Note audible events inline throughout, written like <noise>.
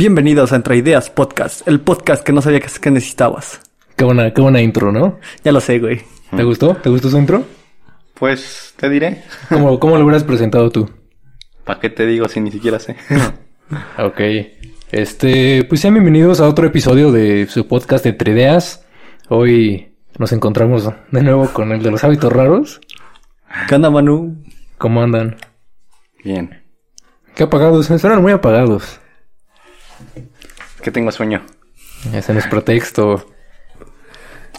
Bienvenidos a Entre Ideas Podcast, el podcast que no sabía que, necesitabas. Qué buena, qué buena intro, ¿no? Ya lo sé, güey. ¿Te gustó? ¿Te gustó su intro? Pues te diré. ¿Cómo, cómo lo hubieras presentado tú? ¿Para qué te digo si ni siquiera sé? <laughs> Ok. Este, pues sean bienvenidos a otro episodio de su podcast Entre Ideas. Hoy nos encontramos de nuevo con el de los hábitos raros. ¿Qué onda, Manu? ¿Cómo andan? Bien. Qué apagados, suenan muy apagados. Que tengo sueño. Ese no es pretexto.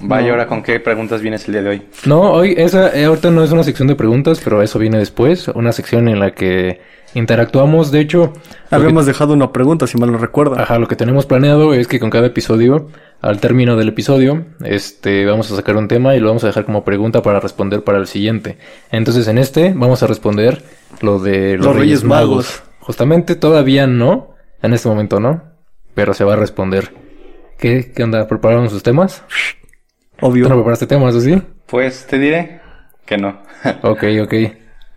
Vaya, ahora con qué preguntas vienes el día de hoy. No, hoy esa eh, ahorita no es una sección de preguntas, pero eso viene después. Una sección en la que interactuamos. De hecho, Habíamos dejado una pregunta, si mal no recuerdo. Ajá, lo que tenemos planeado es que con cada episodio, al término del episodio, este, vamos a sacar un tema y lo vamos a dejar como pregunta para responder para el siguiente. Entonces, en este vamos a responder lo de los, Los Reyes, Reyes Magos. Magos. Justamente todavía no, en este momento no, pero se va a responder. ¿Qué, qué onda? ¿Prepararon sus temas? Obvio. ¿Tú no preparaste temas, o sí? Pues te diré que no. <laughs> Ok, ok.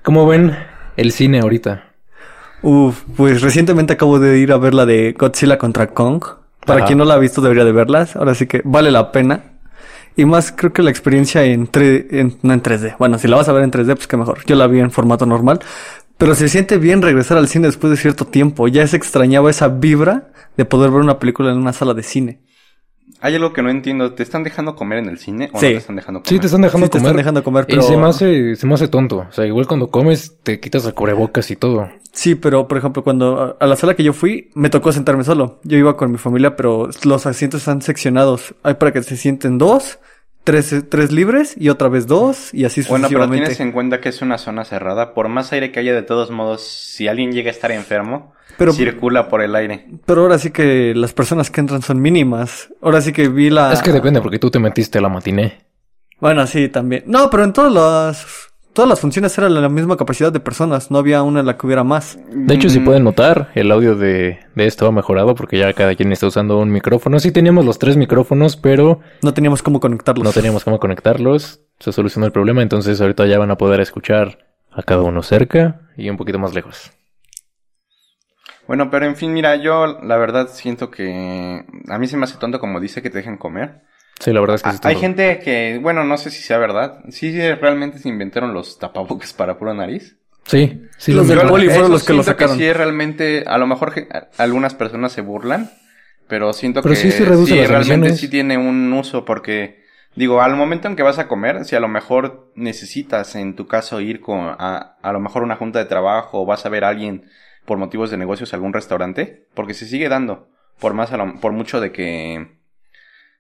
¿Cómo ven el cine ahorita? Uf, pues recientemente acabo de ir a ver la de Godzilla contra Kong. Para Ajá. quien no la ha visto, debería de verlas. Ahora sí que vale la pena. Y más creo que la experiencia en, en- no en 3D. Bueno, si la vas a ver en 3D, pues qué mejor. Yo la vi en formato normal. Pero se siente bien regresar al cine después de cierto tiempo. Ya se extrañaba esa vibra de poder ver una película en una sala de cine. Hay algo que no entiendo. ¿Te están dejando comer en el cine o Sí. no te están dejando comer? Sí, te están dejando Sí, te comer. están dejando comer, Y se me hace, se me hace tonto. O sea, igual cuando comes, te quitas el cubrebocas y todo. Sí, pero por ejemplo, cuando a a la sala que yo fui, me tocó sentarme solo. Yo iba con mi familia, pero los asientos están seccionados. Hay para que se sienten dos, tres, tres libres y otra vez dos y así Bueno, pero sucesivamente. tienes en cuenta que es una zona cerrada. Por más aire que haya, de todos modos, si alguien llega a estar enfermo, Pero- circula por el aire. Pero ahora sí que las personas que entran son mínimas. Ahora sí que vi la... Es que depende porque tú te metiste a la matiné. Bueno, sí, también. No, pero en todas las... Todas las funciones eran la misma capacidad de personas. No había una en la que hubiera más. De hecho, si Mm, pueden notar, el audio de, de esto ha mejorado porque ya cada quien está usando un micrófono. Sí teníamos los tres micrófonos, pero No teníamos cómo conectarlos. no teníamos cómo conectarlos. Se solucionó el problema, entonces ahorita ya van a poder escuchar a cada uno cerca y un poquito más lejos. Bueno, pero en fin, mira, yo la verdad siento que a mí se me hace tonto como dice que te dejen comer. Sí, la verdad es que sí Ah, está Hay todo. gente que, bueno, no sé si sea verdad. Sí, sí, realmente se inventaron los tapabocas para pura nariz. Sí, sí. Los lo del poli fueron los que lo siento sacaron. sí, realmente, a lo mejor que- algunas personas se burlan, pero siento Pero que sí, sí reduce las realmente emisiones. sí tiene un uso porque, digo, al momento en que vas a comer, si a lo mejor necesitas, en tu caso, ir con a, a lo mejor una junta de trabajo o vas a ver a alguien por motivos de negocios a algún restaurante, porque se sigue dando, por más a lo- por mucho de que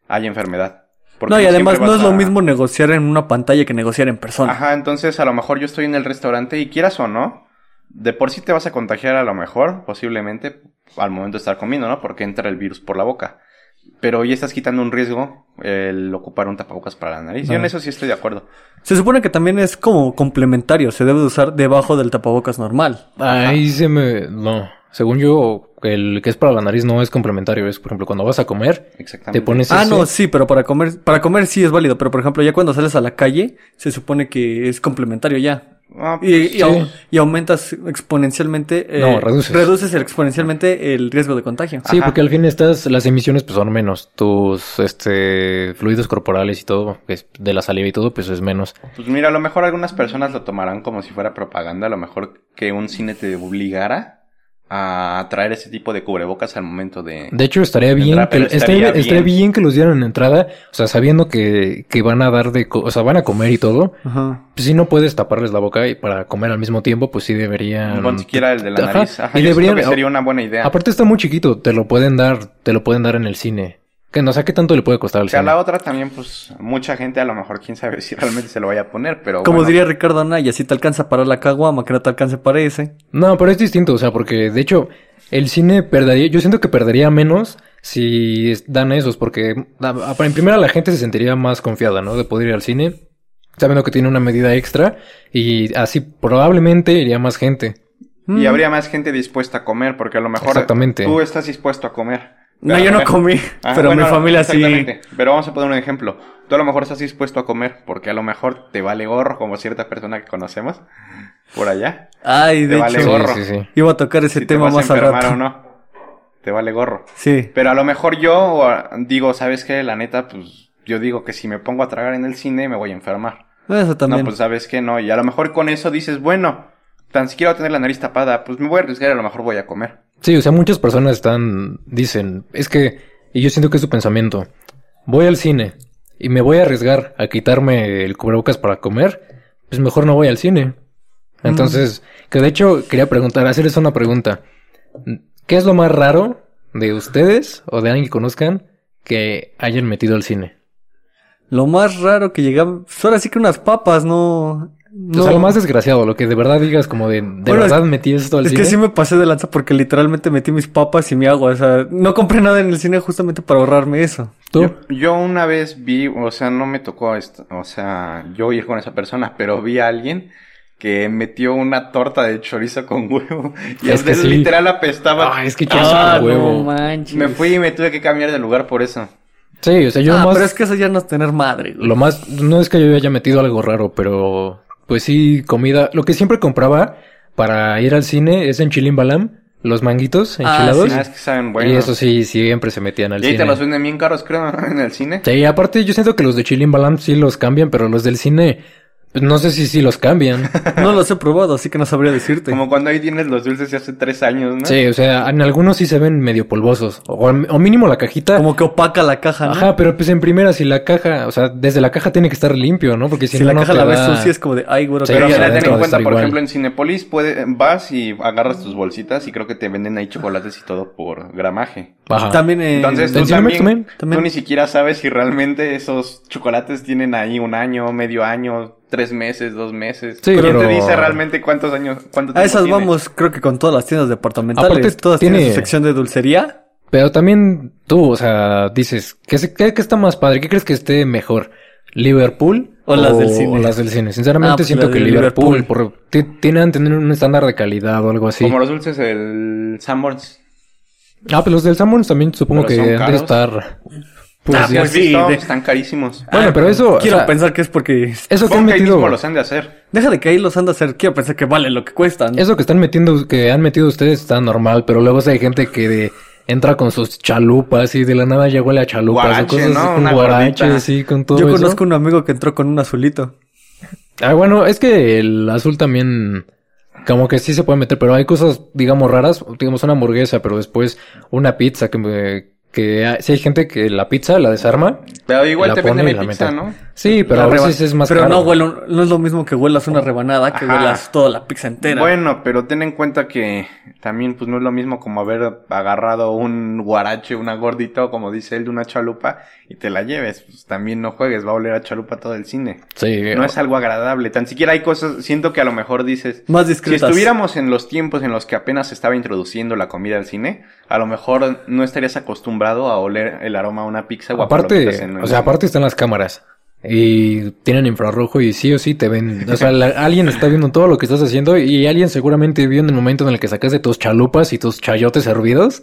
haya enfermedad. Porque No, y además no es lo a- mismo negociar en una pantalla que negociar en persona. Ajá, entonces a lo mejor yo estoy en el restaurante y quieras o no, de por sí te vas a contagiar a lo mejor, posiblemente, al momento de estar comiendo, ¿no? Porque entra el virus por la boca. Pero ya estás quitando un riesgo el ocupar un tapabocas para la nariz. Yo en eso sí estoy de acuerdo. Se supone que también es como complementario. Se debe de usar debajo del tapabocas normal. Ahí se me... No. Según yo, el que es para la nariz no es complementario. Es, por ejemplo, cuando vas a comer, Exactamente. te pones Ah, ese- no, sí, pero para comer, para comer sí es válido, pero por ejemplo, ya cuando sales a la calle, se supone que es complementario ya. Ah, Y, y Sí. y aumentas exponencialmente. eh, No, reduces. Reduces el- exponencialmente el riesgo de contagio. Sí, Ajá. porque al fin estas, las emisiones pues son menos. Tus, este, fluidos corporales y todo, que es de la saliva y todo, pues es menos. Pues mira, a lo mejor algunas personas lo tomarán como si fuera propaganda. A lo mejor que un cine te obligara a traer ese tipo de cubrebocas al momento de... De hecho, estaría bien, que, estaría, estaría estaría bien. bien que los dieran en entrada, o sea, sabiendo que, que van a dar de, co- o sea, van a comer y todo. Ajá. Pues si no puedes taparles la boca y para comer al mismo tiempo, pues sí deberían. Ni siquiera el de la Ajá, nariz. Ajá, y deberían- que sería una buena idea. Aparte está muy chiquito, te lo pueden dar, te lo pueden dar en el cine. Que no sé qué tanto le puede costar al O sea, cine. la otra también, pues, mucha gente a lo mejor, quién sabe si realmente se lo vaya a poner, pero Como bueno. diría Ricardo Anaya, si te alcanza para la caguama, que no te alcance para ese. No, pero es distinto, o sea, porque de hecho el cine perdería, yo siento que perdería menos si dan esos, porque en primera la gente se sentiría más confiada, ¿no? De poder ir al cine, sabiendo que tiene una medida extra y así probablemente iría más gente. Y Mm. habría más gente dispuesta a comer, porque a lo mejor Exactamente. tú estás dispuesto a comer. No, yo a no comí, Ah, pero bueno, mi familia sí. exactamente. Pero vamos a poner un ejemplo. Tú a lo mejor estás dispuesto a comer, porque a lo mejor te vale gorro, como cierta persona que conocemos por allá. Ay, de Te vale hecho, gorro. Sí, sí, sí. iba a tocar ese si te tema vas a más al enfermar rato. o no. te vale gorro. Sí. Pero a lo mejor yo o a- digo, ¿sabes qué? La neta, pues yo digo que si me pongo a tragar en el cine me voy a enfermar. Eso también. No, pues sabes que no. Y a lo mejor con eso dices, bueno, tan siquiera voy a tener la nariz tapada, pues me voy a arriesgar y a lo mejor voy a comer. Sí, o sea, muchas personas están, dicen, es que, y yo siento que es su pensamiento, voy al cine y me voy a arriesgar a quitarme el cubrebocas para comer, pues mejor no voy al cine. Entonces, que de hecho quería preguntar, hacerles una pregunta. ¿Qué es lo más raro de ustedes o de alguien que conozcan que hayan metido al cine? Lo más raro que llegaba. Pues ahora sí que unas papas, no. O sea, lo más desgraciado, lo que de verdad digas como de, de Bueno, verdad metí esto al Es cine. que sí me pasé de lanza porque literalmente metí mis papas y mi agua. O sea, no compré nada en el cine justamente para ahorrarme eso. ¿Tú? Yo, yo una vez vi, o sea, no me tocó esto, o sea, yo ir con esa persona, pero vi a alguien que metió una torta de chorizo con <laughs> huevo y Es es que sí. literal apestaba. Ah, es que chorizo Ah, con huevo. no manches. me fui y me tuve que cambiar de lugar por eso. Sí, o sea, yo ah, más... pero es que eso ya no es tener madre, güey. Lo más, no es que yo haya metido algo raro, pero pues sí, comida. Lo que siempre compraba para ir al cine es en Chilimbalam, los manguitos Ah, enchilados. Ah, es que saben bueno. Y eso sí, siempre se metían al Y ahí cine. te los venden bien caros, creo, <laughs> en el cine. Sí, aparte yo siento que los de Chilimbalam sí los cambian, pero los del cine, no sé si sí los cambian. <laughs> No los he probado, así que no sabría decirte. Como cuando ahí tienes los dulces de hace tres años, ¿no? Sí, o sea, en algunos sí se ven medio polvosos. O, o mínimo la cajita. Como que opaca la caja, ¿no? Ajá, pero pues en primera, si la caja, o sea, desde la caja tiene que estar limpio, ¿no? Porque si, si no, la caja la ves da- sucia es como de, ay, güey, Sí, Pero ya ten en cuenta, por igual. ejemplo, en Cinepolis puede, vas y agarras tus bolsitas y creo que te venden ahí chocolates y todo por gramaje. Ajá. También eh, Entonces ¿En tú también, también? También. tú ni siquiera sabes si realmente esos chocolates tienen ahí un año, medio año, tres meses, dos meses. Sí, ¿Quién pero- te dice realmente cuántos años, cuánto a tiempo esas tiene? vamos, creo que con todas las tiendas departamentales. Aparte, todas tienen tiene- su sección de dulcería. Pero también tú, o sea, dices, ¿qué, qué, qué está más padre? ¿Qué crees que esté mejor? ¿Liverpool? O las del cine. O las del cine. Sinceramente Ah, pues siento que Liverpool, Liverpool. por- ti- tienen tener un estándar de calidad o algo así. Como los dulces del Sanborns. Ah, pues los del Sanborns también supongo Pero que son han de caros. estar... Pues, Ah, ¿Sí ya- de- Están carísimos. Bueno, pero eso... o Quiero sea, pensar que es porque... Eso que han Supongo que ahí metido... mismo los han de hacer. Deja de que ahí los anda a hacer. Quiero pensar que vale lo que cuestan. Eso que están metiendo, que han metido ustedes está normal, pero luego hay gente que de- entra con sus chalupas y de la nada ya huele a chalupas Guarache, o cosas ¿no? así, con Una guarache, gordita. sí, con todo Yo eso. conozco un amigo que entró con un azulito. Ah, bueno, es que el azul también como que sí se puede meter, pero hay cosas, digamos, raras, digamos una hamburguesa, pero después una pizza que me- que hay- sí hay gente que la pizza la desarma. Pero igual La te en la pizza. ¿no? Sí, pero La a veces es más Pero caro. no, huele, no es lo mismo que huelas una rebanada que Ajá. huelas toda la pizza entera. Bueno, pero ten en cuenta que también pues no es lo mismo como haber agarrado un guarache, una gordita o como dice él de una chalupa y te la lleves. Pues también no juegues, va a oler a chalupa todo el cine. Sí, No es algo agradable. Tan siquiera hay cosas, siento que a lo mejor dices, Más si discretas. estuviéramos en los tiempos en los que apenas se estaba introduciendo la comida al cine, a lo mejor no estarías acostumbrado a oler el aroma a una pizza o a aparte, en o sea, aparte están las cámaras. Y tienen infrarrojo y sí o sí te ven. O sea, la- alguien está viendo todo lo que estás haciendo y alguien seguramente vio en el momento en el que sacaste tus chalupas y tus chayotes hervidos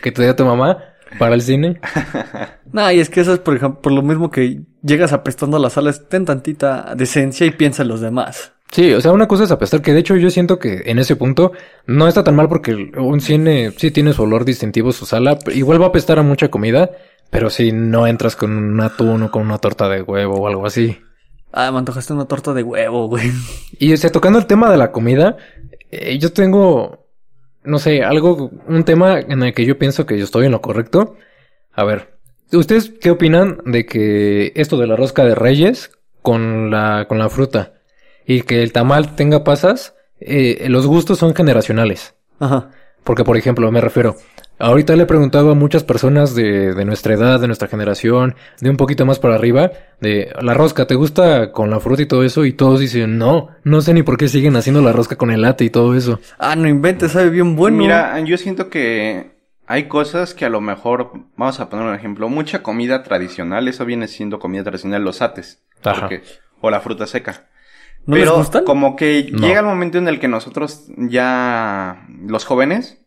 que te dio tu mamá para el cine. <laughs> No, y es que eso es, por ejemplo, por lo mismo que llegas apestando a las salas, ten tantita decencia y piensa en los demás. Sí, o sea, una cosa es apestar, que de hecho yo siento que en ese punto no está tan mal porque un cine sí tiene su olor distintivo, su sala, igual va a apestar a mucha comida, pero si no entras con un atún o con una torta de huevo o algo así. Ah, me antojaste una torta de huevo, güey. Y o sea, tocando el tema de la comida, eh, yo tengo, no sé, algo, un tema en el que yo pienso que yo estoy en lo correcto. A ver, ¿ustedes qué opinan de que esto de la rosca de reyes con la, con la fruta y que el tamal tenga pasas, eh, los gustos son generacionales? Ajá. Porque, por ejemplo, me refiero, ahorita le he preguntado a muchas personas de, de nuestra edad, de nuestra generación, de un poquito más para arriba, de la rosca, ¿te gusta con la fruta y todo eso? Y todos dicen, no, no sé ni por qué siguen haciendo la rosca con el latte y todo eso. Ah, no inventes, sabe bien bueno. Mira, yo siento que hay cosas que a lo mejor, vamos a poner un ejemplo, mucha comida tradicional, eso viene siendo comida tradicional, los ates, Ajá. porque- o la fruta seca. ¿No Pero les gustan? como que No. llega el momento en el que nosotros ya, los jóvenes,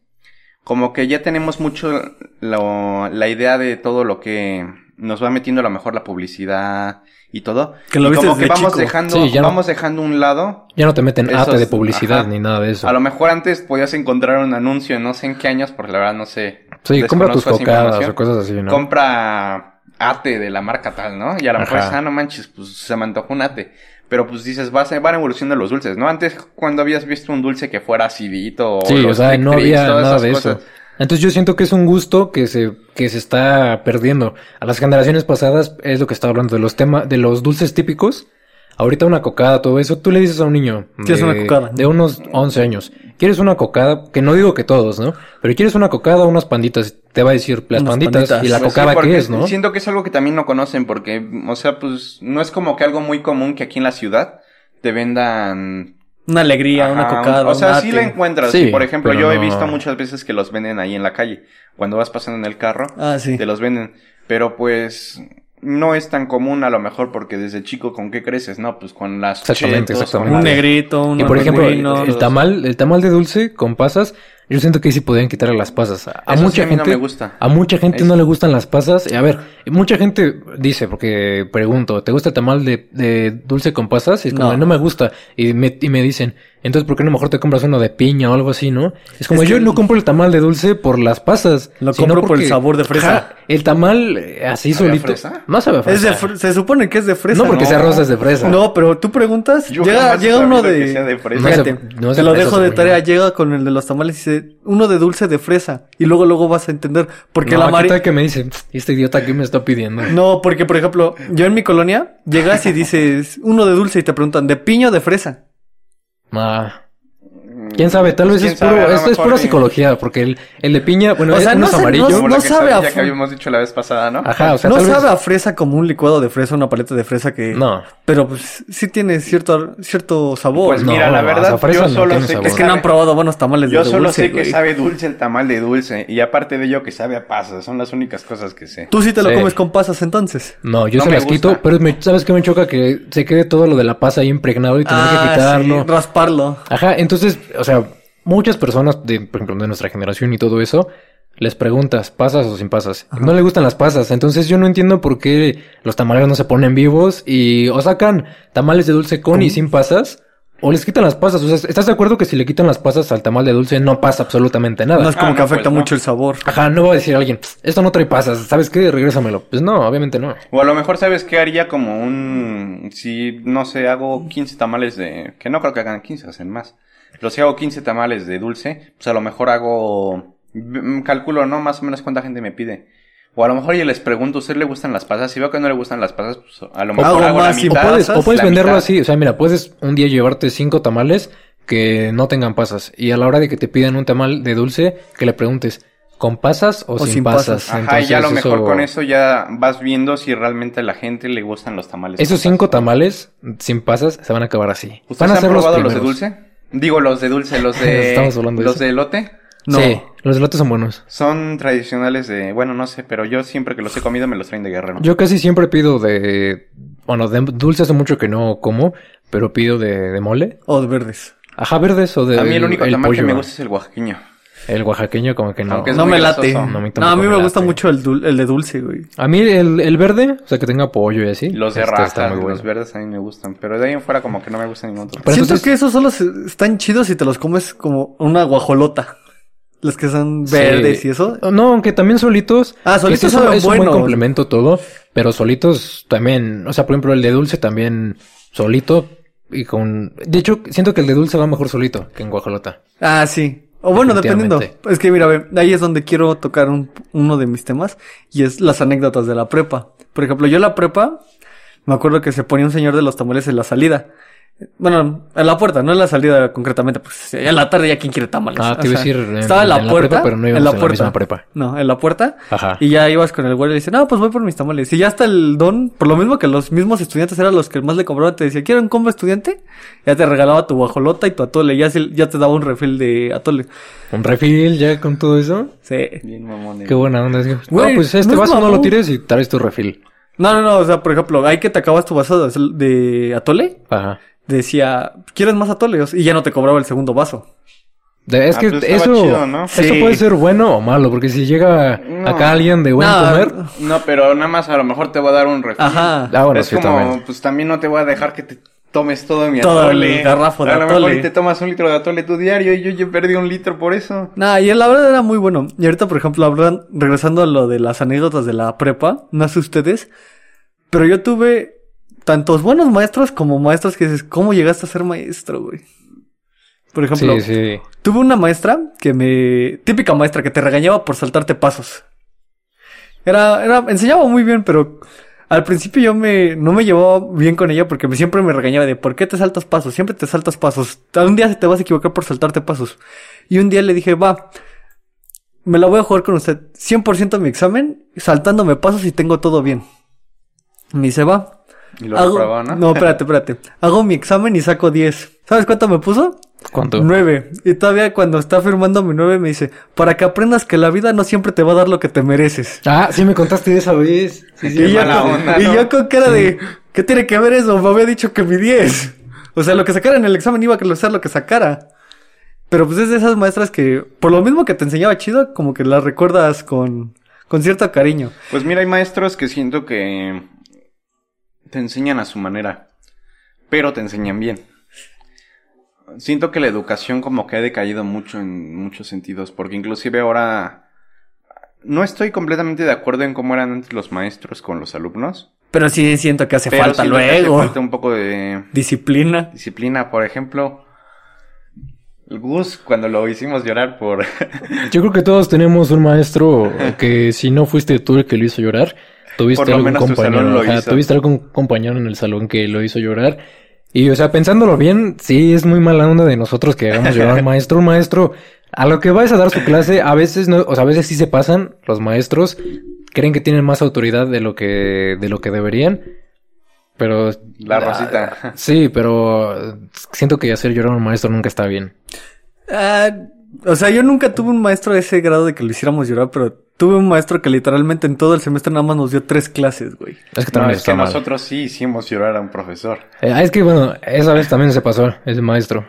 como que ya tenemos mucho lo- la idea de todo lo que nos va metiendo a lo mejor la publicidad y todo. Que lo y viste como que desde vamos chico. dejando, Sí, ya no- vamos dejando a un lado Ya no te meten Esos- ate de publicidad ajá. ni nada de eso. a lo mejor antes podías encontrar un anuncio, no sé en qué años, porque la verdad no sé Sí, compra tus cocadas o cosas así, ¿no? compra ate de la marca tal, ¿no? Y a lo mejor ah, no manches, pues se me antojó un ate. Pero pues dices, vas, van evolucionando los dulces, ¿no? Antes, cuando habías visto un dulce que fuera acidito o Sí, o sea, no había todas nada de cosas. eso. Entonces yo siento que es un gusto que se, que se está perdiendo. A las generaciones pasadas es lo que estaba hablando de los temas, de los dulces típicos. Ahorita una cocada, todo eso, tú le dices a un niño ¿Quieres de, una cocada? de unos 11 años, ¿quieres una cocada? Que no digo que todos, ¿no? Pero ¿quieres una cocada o unas panditas? Te va a decir las panditas, panditas. y la Pues sí, cocada porque qué es, ¿no? Siento que es algo que también no conocen porque, o sea, pues no es como que algo muy común que aquí en la ciudad te vendan... Una alegría, una Ajá, cocada. O sea, un sí la encuentras. Sí, por ejemplo, yo he no- visto muchas veces que los venden ahí en la calle. Cuando vas pasando en el carro, Ah, sí. te los venden. Pero pues no es tan común a lo mejor porque desde chico con qué creces, ¿no? Pues con las Exactamente, chetos, exactamente. con Un negrito, un Y por ejemplo, el, el tamal, el tamal de dulce con pasas, yo siento que ahí sí podrían quitarle las pasas. A, a Eso sí mucha a mí no gente me gusta. A mucha gente Es- no le gustan las pasas. Y a ver, mucha gente dice, porque pregunto, ¿te gusta el tamal de, de dulce con pasas? Y es como, No. no, me gusta. Y me, y me dicen, entonces, ¿por qué no mejor te compras uno de piña o algo así, no? Es como, Es yo que- no compro el tamal de dulce por las pasas. Lo sino compro por el sabor de fresa. El tamal eh, así ¿Sabe a solito. fresa? No sabe a fresa. Es de fr- se supone que es de fresa. no porque no. sea rosa es de fresa. No, pero tú preguntas, Yo llega, llega uno de... que sea de fresa. No es de- Fíjate, no es te de lo fresa, dejo de tarea, llega con el de los tamales y dice, uno de dulce de fresa. Y luego, luego vas a entender, porque No, la ¿qué mari... tal que me dice, este idiota que me está pidiendo? No, porque por ejemplo, yo en mi colonia, llegas y dices, uno de dulce y te preguntan, ¿de piña o de fresa? Ah. ¿Quién sabe? Tal vez es puro, sabe, esto es pura psicología, porque el, el de piña, bueno, O sea, es no amarillo. No sabe a sabía que habíamos dicho la vez pasada, ¿no? Ajá, o sea, no tal sabe vez... a fresa como un licuado de fresa, una paleta de fresa que... No. Pero pues sí tiene cierto, cierto sabor. Pues No, mira, la o verdad, sea, fresa yo solo sé sabor. que es que no han probado buenos tamales Yo de solo dulce, sé que güey. sabe dulce el tamal de dulce. Y aparte de ello que sabe a pasas. Son las únicas cosas que sé. Tú sí te lo Sí. comes con pasas entonces. No, yo No se me las quito, pero ¿sabes qué me choca? Que se quede todo lo de la pasa ahí impregnado y tener que Ah, quitarlo. sí, rasparlo. Ajá, entonces, o sea, muchas personas, de, por ejemplo, de nuestra generación y todo eso, les preguntas, ¿pasas o sin pasas? No le gustan las pasas, entonces yo no entiendo por qué los tamales no se ponen vivos y o sacan tamales de dulce con y sin pasas, o les quitan las pasas. O sea, ¿estás de acuerdo que si le quitan las pasas al tamal de dulce no pasa absolutamente nada? No es como Ah, que no, afecta pues, no. mucho el sabor. Ajá, no va a decir alguien, esto no trae pasas, ¿sabes qué? Regrésamelo. Pues no, obviamente no. O a lo mejor, ¿sabes qué haría? Como un... Si, no sé, hago 15 tamales de... Que no creo que hagan 15, hacen más. Pero si hago 15 tamales de dulce, pues a lo mejor hago... mm, Calculo, ¿no? Más o menos cuánta gente me pide. O a lo mejor yo les pregunto, ¿a usted le gustan las pasas? Si veo que no le gustan las pasas, pues a lo mejor Hago hago la más y O puedes, o puedes la venderlo mitad. así, o sea, mira, puedes un día llevarte cinco tamales que no tengan pasas y a la hora de que te pidan un tamal de dulce, que le preguntes, ¿con pasas o, O sin, sin pasas? pasas. Ajá, y ya a lo Entonces, mejor eso- con eso ya vas viendo si realmente a la gente le gustan los tamales. Esos cinco pasas. tamales sin pasas se van a acabar así. ¿Ustedes Van a han ser los probado los de dulce? Digo, los de dulce, los de... <laughs> Estamos hablando de los eso. de elote. No. Sí, los elotes son buenos. Son tradicionales de... Bueno, no sé, pero yo siempre que los he comido me los traen de guerrero. Yo casi siempre pido de... Bueno, de dulce hace mucho que no como, pero pido de, de mole. O de verdes. Ajá, verdes o de a mí el único tamal que pollo. me gusta es el oaxaqueño. El oaxaqueño como que no. Me late. grasoso. No, a mí No, a mí me me gusta mucho el, dul- el de dulce, güey. A mí el, el verde, o sea, que tenga pollo y así. Los de este, rajas, está muy bueno. los verdes a mí me gustan. Pero de ahí en fuera como que no me gustan ningún otro. Pero Siento entonces- que esos solo están chidos si te los comes como una guajolota. Los que son verdes Sí. y eso. No, aunque también solitos. Ah, solitos son- es un buen buenos. complemento todo, pero solitos también, o sea, por ejemplo, el de dulce también solito y con de hecho, siento que el de dulce va mejor solito que en guajolota. Ah, sí. O bueno, dependiendo. Es que mira, ve, ahí es donde quiero tocar un- uno de mis temas y es las anécdotas de la prepa. Por ejemplo, yo en la prepa me acuerdo que se ponía un señor de los tamales en la salida. Bueno, en la puerta, no en la salida concretamente, pues en la tarde ya quién quiere tamales. Ah, te iba a sea, decir en- estaba en la en la puerta, prepa, pero no íbamos en la en la puerta. misma prepa. No, en la puerta. Ajá. Y ya ibas con el güey y le dice, no, pues voy por mis tamales. Y ya hasta el don, por lo mismo que los mismos estudiantes eran los que más le cobraban, te decía, ¿quieren un combo estudiante? Ya te regalaba tu guajolota y tu atole, ya, se- ya te daba un refil de atole. Un refil ya con todo eso. Sí. Bien mamón. Qué buena onda. Digo, Güey, no, pues este no es vaso no lo tires y traes tu refil. No, no, no, o sea, por ejemplo, hay que te acabas tu vaso de, de atole, Ajá. Decía, ¿quieres más atole? Y ya no te cobraba el segundo vaso. De- es Ah, que pues eso, chido, ¿no? eso Sí. puede ser bueno o malo, porque si llega No. acá alguien de buen No, comer, No, pero nada más a lo mejor te voy a dar un refil. Ajá. ah, bueno, es sí, como, también. pues también no te voy a dejar que te tomes todo mi Todo atole. el garrafo de A lo mejor atole. te tomas un litro de atole tu diario y yo ya perdí un litro por eso. Nah, y la verdad era muy bueno. Y ahorita, por ejemplo, hablan, regresando a lo de las anécdotas de la prepa, no sé ustedes, pero yo tuve tantos buenos maestros como maestros que dices, ¿cómo llegaste a ser maestro, güey? Por ejemplo, Sí, sí. tuve una maestra que me... Típica maestra que te regañaba por saltarte pasos. Era, era, enseñaba muy bien, pero al principio yo me, no me llevaba bien con ella porque me, siempre me regañaba de ¿por qué te saltas pasos? Siempre te saltas pasos. Un día te vas a equivocar por saltarte pasos. Y un día le dije, va, me la voy a jugar con usted. 100% mi examen, saltándome pasos y tengo todo bien. Me dice, va. Y lo Hago- reprobaba, ¿no? no, espérate, espérate. Hago mi examen y saco 10. ¿Sabes cuánto me puso? ¿Cuánto? 9. Y todavía cuando está firmando mi 9 me dice, para que aprendas que la vida no siempre te va a dar lo que te mereces. Ah, sí me contaste de esa vez. Sí, sí. Y yo, con- onda, y ¿no? yo con cara de, ¿qué tiene que ver eso? Me había dicho que mi 10. O sea, lo que sacara en el examen iba a ser lo que sacara. Pero pues es de esas maestras que, por lo mismo que te enseñaba chido, como que las recuerdas con, con cierto cariño. Pues mira, hay maestros que siento que te enseñan a su manera, pero te enseñan bien. Siento que la educación como que ha decaído mucho en muchos sentidos, porque inclusive ahora no estoy completamente de acuerdo en cómo eran antes los maestros con los alumnos. Pero sí siento que hace pero falta siento que hace luego. falta un poco de Disciplina. disciplina, por ejemplo. El Gus, cuando lo hicimos llorar por... Yo creo que todos tenemos un maestro <laughs> que si no fuiste tú el que lo hizo llorar, tuviste Por lo algún menos tu salón compañero, lo ajá, hizo. tuviste algún compañero en el salón que lo hizo llorar. Y o sea, pensándolo bien, sí es muy mala onda de nosotros que hagamos llorar a un <laughs> maestro, un maestro a lo que vais a dar su clase, a veces no, o sea, a veces sí se pasan los maestros, creen que tienen más autoridad de lo que de lo que deberían. Pero La rosita. <laughs> Sí, pero siento que hacer llorar a un maestro nunca está bien. Ah, o sea, yo nunca tuve un maestro de ese grado de que lo hiciéramos llorar, pero tuve un maestro que literalmente en todo el semestre nada más nos dio tres clases, güey. Es que No, también es está que nosotros sí hicimos llorar a un profesor. Eh, es que bueno, esa vez también se pasó ese maestro.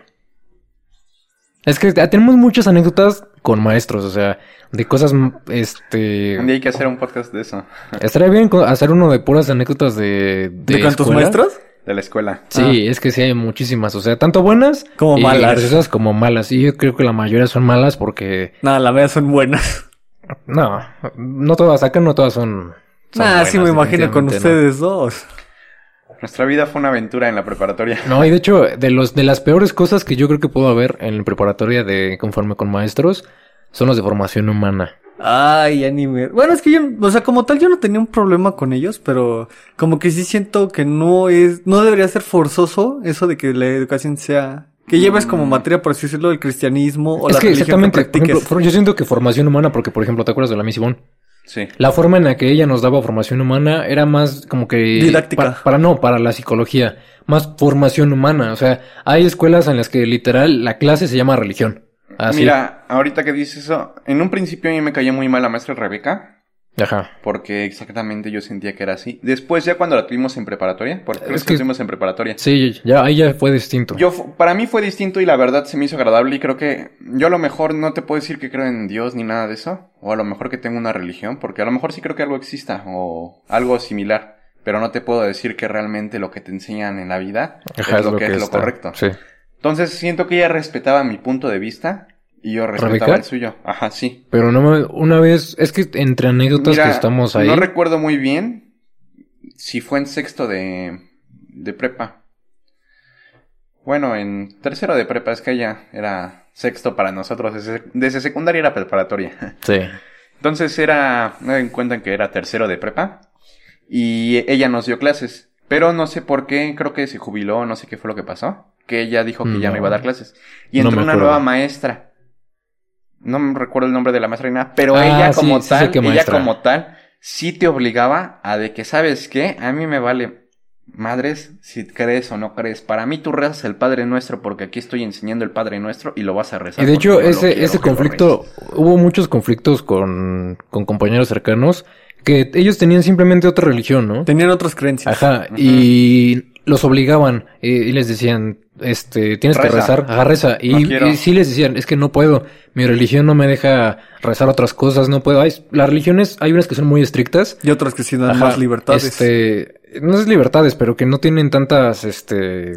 Es que ah, tenemos muchas anécdotas con maestros, o sea, de cosas, este... Un día hay que hacer un podcast de eso. Estaría bien hacer uno de puras anécdotas de... ¿De, de cuántos maestros? De la escuela. Sí, es que sí hay muchísimas, o sea, tanto buenas Como y malas. graciosas como malas. Y yo creo que la mayoría son malas porque... Nada, la verdad son buenas. <laughs> No, no todas, acá no todas son... son Ah, sí me imagino con no. ustedes dos. Nuestra vida fue una aventura en la preparatoria. No, y de hecho, de los de las peores cosas que yo creo que puedo haber en la preparatoria de conforme con maestros son los de formación humana. Ay, anime. Bueno, es que yo, o sea, como tal, yo no tenía un problema con ellos, pero como que sí siento que no es, no debería ser forzoso eso de que la educación sea, que lleves como materia, por así decirlo, el cristianismo o es la que religión que exactamente, por ejemplo, for- yo siento que formación humana, porque por ejemplo, ¿te acuerdas de la Miss Ivonne? Sí. La forma en la que ella nos daba formación humana era más como que... Didáctica. Para, para no, para la psicología. Más formación humana. O sea, hay escuelas en las que literal la clase se llama religión. Así. Mira, ahorita que dices eso, en un principio a mí me cayó muy mal la maestra Rebeca, Ajá. porque exactamente yo sentía que era así. Después, ya cuando la tuvimos en preparatoria, porque Es que la tuvimos en preparatoria. Sí, ya, ahí ya fue distinto. Yo, para mí fue distinto y la verdad se me hizo agradable y creo que yo a lo mejor no te puedo decir que creo en Dios ni nada de eso, o a lo mejor que tengo una religión, porque a lo mejor sí creo que algo exista o algo similar, pero no te puedo decir que realmente lo que te enseñan en la vida Ajá, es lo que es lo está. correcto. Sí. Entonces siento que ella respetaba mi punto de vista y yo respetaba ¿Rebeca? el suyo. Ajá, sí. Pero no me, una vez, es que entre anécdotas Mira, que estamos ahí. No recuerdo muy bien si fue en sexto de, de prepa. Bueno, en tercero de prepa, es que ella era sexto para nosotros. Desde, desde secundaria era preparatoria. <laughs> Sí. Entonces era, no en cuenta que era tercero de prepa. Y ella nos dio clases. Pero no sé por qué, creo que se jubiló, no sé qué fue lo que pasó. Que ella dijo que ya no iba a dar clases. Y entró una nueva maestra. No me recuerdo el nombre de la maestra ni nada, pero Ah, ella como sí tal, ella como tal, sí te obligaba a de que, ¿sabes qué? A mí me vale madres si crees o no crees. Para mí tú rezas el Padre Nuestro porque aquí estoy enseñando el Padre Nuestro y lo vas a rezar. Y de hecho, ese, quiero ese conflicto, hubo muchos conflictos con, con compañeros cercanos que ellos tenían simplemente otra religión, ¿no? Tenían otras creencias. Ajá, y los obligaban eh, y les decían, este, tienes que Reza. rezar, ajá, reza. Y, No y sí les decían, es que no puedo, mi religión no me deja rezar otras cosas, no puedo. Hay, las religiones, hay unas que son muy estrictas. Y otras que sí dan Ajá, más libertades. Este, no es libertades, pero que no tienen tantas, este,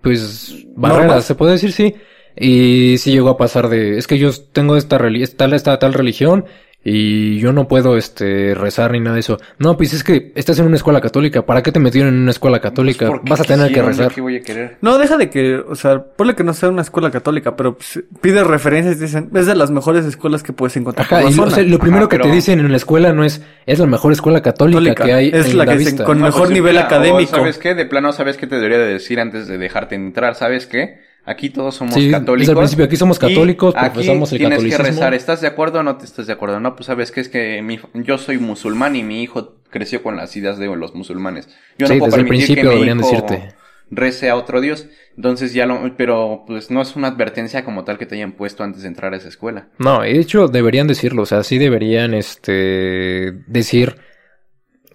pues, barreras, Normas. se puede decir, sí. Y sí llegó a pasar de, es que yo tengo esta, tal, esta tal religión y yo no puedo, este, rezar ni nada de eso. No, pues es que estás en una escuela católica, ¿para qué te metieron en una escuela católica? Pues, ¿por qué Vas a tener que rezar. ¿Qué voy a querer? No, deja de que, o sea, ponle que no sea una escuela católica, pero pues, pide referencias y dicen, es de las mejores escuelas que puedes encontrar Ajá, por y lo, zona". o sea, lo primero Ajá, que te dicen en la escuela no es, es la mejor escuela católica, Católica. que hay Es en la la, que dicen vista. con- mejor pues, nivel mira, o académico. ¿Sabes qué? De plano, ¿sabes qué te debería de decir antes de dejarte entrar? ¿Sabes qué? Aquí todos somos Sí, católicos. desde el principio, aquí somos y católicos, aquí profesamos el tienes catolicismo. que rezar. ¿Estás de acuerdo o no te estás de acuerdo? No, pues sabes que es que mi- yo soy musulmán y mi hijo creció con las ideas de los musulmanes. Yo Sí, no puedo desde el permitir que mi deberían hijo decirte. rece a otro Dios. Entonces ya lo... Pero pues no es una advertencia como tal que te hayan puesto antes de entrar a esa escuela. No, de hecho deberían decirlo, o sea, sí deberían este decir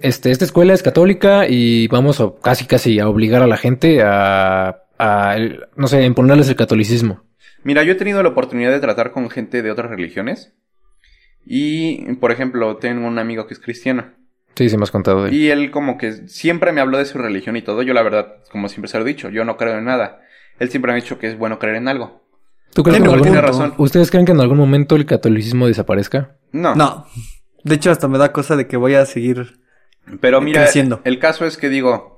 este esta escuela es católica y vamos a casi casi a obligar a la gente a, a el- no sé, imponerles el catolicismo. Mira, yo he tenido la oportunidad de tratar con gente de otras religiones. Y, por ejemplo, tengo un amigo que es cristiano. Sí, sí me has contado de él. Y él como que siempre me habló de su religión y todo. Yo la verdad, como siempre se lo he dicho, yo no creo en nada. Él siempre me ha dicho que es bueno creer en algo. ¿Tú crees que Tiene en algún- razón. ¿Ustedes creen que en algún momento el catolicismo desaparezca? No. No. De hecho, hasta me da cosa de que voy a seguir. Pero mira, creciendo. el caso es que digo,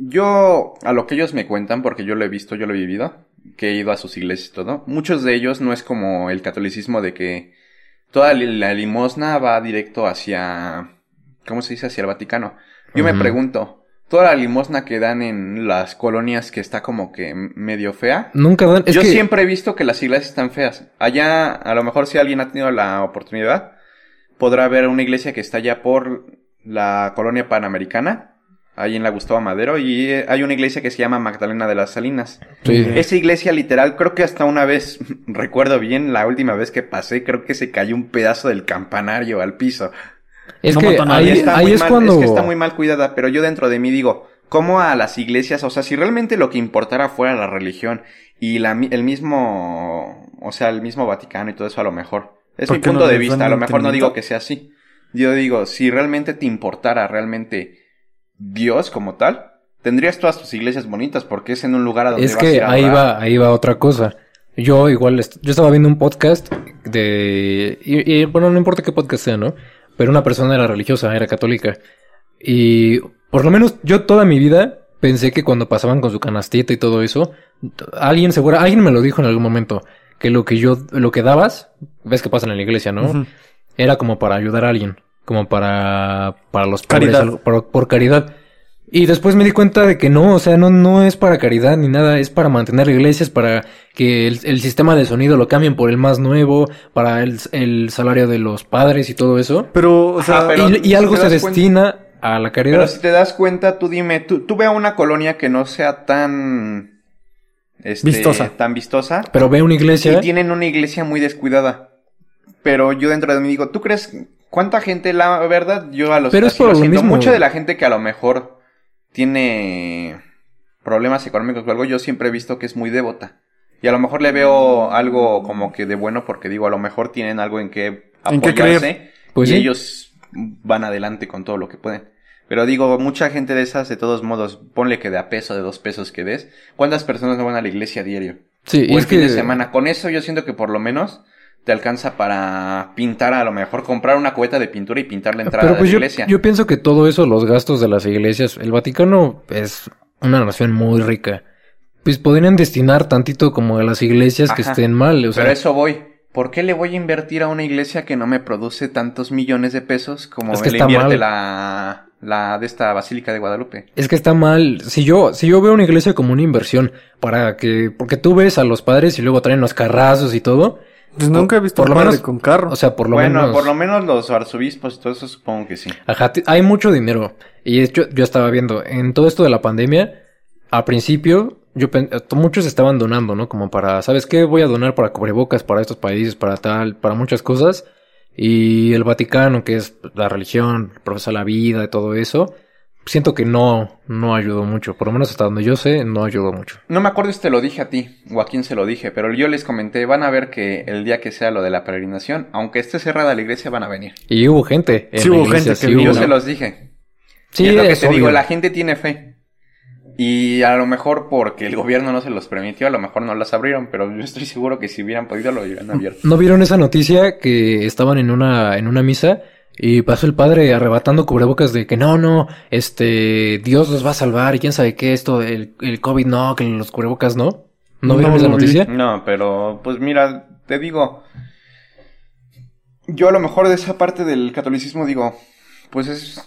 yo a lo que ellos me cuentan, porque yo lo he visto, yo lo he vivido, que he ido a sus iglesias y todo, muchos de ellos no es como el catolicismo de que toda la limosna va directo hacia, ¿cómo se dice? Hacia el Vaticano. Yo me pregunto, toda la limosna que dan en las colonias que está como que medio fea, Nunca dan, es yo que siempre he visto que las iglesias están feas. Allá, a lo mejor si alguien ha tenido la oportunidad, podrá ver una iglesia que está allá por la colonia panamericana, ahí en la Gustavo Madero, y eh, hay una iglesia que se llama Magdalena de las Salinas. sí. Esa iglesia literal, creo que hasta una vez, <laughs> recuerdo bien, la última vez que pasé, creo que se cayó un pedazo del campanario al piso. es no que ahí. Está ahí muy es mal- cuando Es que está muy mal cuidada, pero yo dentro de mí digo, ¿cómo a las iglesias? O sea, si realmente lo que importara fuera la religión y la, el mismo, o sea, el mismo Vaticano y todo eso a lo mejor. Es ¿Por mi no punto de vista, a lo mejor no digo que sea así. Yo digo, si realmente te importara realmente Dios como tal, tendrías todas tus iglesias bonitas porque es en un lugar a donde Es vas a que ir a ahí orar. va, ahí va otra cosa. Yo igual, est- yo estaba viendo un podcast de... Y, y, bueno, no importa qué podcast sea, ¿no? Pero una persona era religiosa, era católica. Y por lo menos yo toda mi vida pensé que cuando pasaban con su canastita y todo eso, alguien seguro, alguien me lo dijo en algún momento, que lo que yo, lo que dabas, ves que pasa en la iglesia, ¿no? Era como para ayudar a alguien, como para, para los pobres, Caridad. algo- por, por caridad. Y después me di cuenta de que no, o sea, no, no es para caridad ni nada, es para mantener iglesias, para que el, el sistema de sonido lo cambien por el más nuevo, para el, el salario de los padres y todo eso. Pero, o sea, Ajá, pero- y, algo se cuenta- destina a la caridad. Pero si te das cuenta, tú dime, tú, tú ve a una colonia que no sea tan... este, Vistosa. Tan vistosa. Pero ve una iglesia. Y tienen una iglesia muy descuidada. Pero yo dentro de mí digo, ¿tú crees cuánta gente, la verdad, yo a los Pero es por lo siento, mismo. mucha de la gente que a lo mejor tiene problemas económicos o algo, yo siempre he visto que es muy devota. Y a lo mejor le veo algo como que de bueno porque digo, a lo mejor tienen algo en que En apoyarse creer. Pues y sí. ellos van adelante con todo lo que pueden. Pero digo, mucha gente de esas, de todos modos, ponle que de a peso, de dos pesos que des, ¿cuántas personas no van a la iglesia a diario? Sí, o el es fin que de semana. Con eso yo siento que por lo menos te alcanza para pintar, a lo mejor comprar una cubeta de pintura y pintar la entrada Pero pues de la yo, iglesia. yo pienso que todo eso, los gastos de las iglesias, el Vaticano es una nación muy rica. Pues podrían destinar tantito como a las iglesias que estén mal. O sea, Pero eso voy. ¿Por qué le voy a invertir a una iglesia que no me produce tantos millones de pesos como Es que le está invierte mal. la, la de esta Basílica de Guadalupe? Es que está mal. Si yo, si yo veo una iglesia como una inversión para que, porque tú ves a los padres y luego traen los carrazos y todo. Pues nunca he visto por un lo menos- con carro. O sea, por lo bueno, menos. por lo menos los arzobispos y todo eso supongo que sí. Ajá, hay mucho dinero. Y hecho, yo estaba viendo, en todo esto de la pandemia, al principio, yo eh, muchos estaban donando, ¿no? Como para, ¿sabes qué? Voy a donar para cubrebocas, para estos países, para tal, para muchas cosas. Y el Vaticano, que es la religión, profesa la vida y todo eso, siento que no, no ayudó mucho. Por lo menos hasta donde yo sé, no ayudó mucho. No me acuerdo si te lo dije a ti o a quién se lo dije, pero yo les comenté, van a ver que el día que sea lo de la peregrinación, aunque esté cerrada la iglesia, van a venir. Y hubo gente. En Sí la hubo iglesia, gente que sí. Yo se los dije. Sí, Y es lo que es te digo, la gente tiene fe. Y a lo mejor porque el gobierno no se los permitió, a lo mejor no las abrieron, pero yo estoy seguro que si hubieran podido lo hubieran abierto. ¿No vieron esa noticia que estaban en una, en una misa y pasó el padre arrebatando cubrebocas de que no, no, este, Dios los va a salvar y quién sabe qué, esto, el, el COVID no, que los cubrebocas no? ¿No, No vieron esa lo vi. noticia? No, pero pues mira, te digo, yo a lo mejor de esa parte del catolicismo digo, pues es...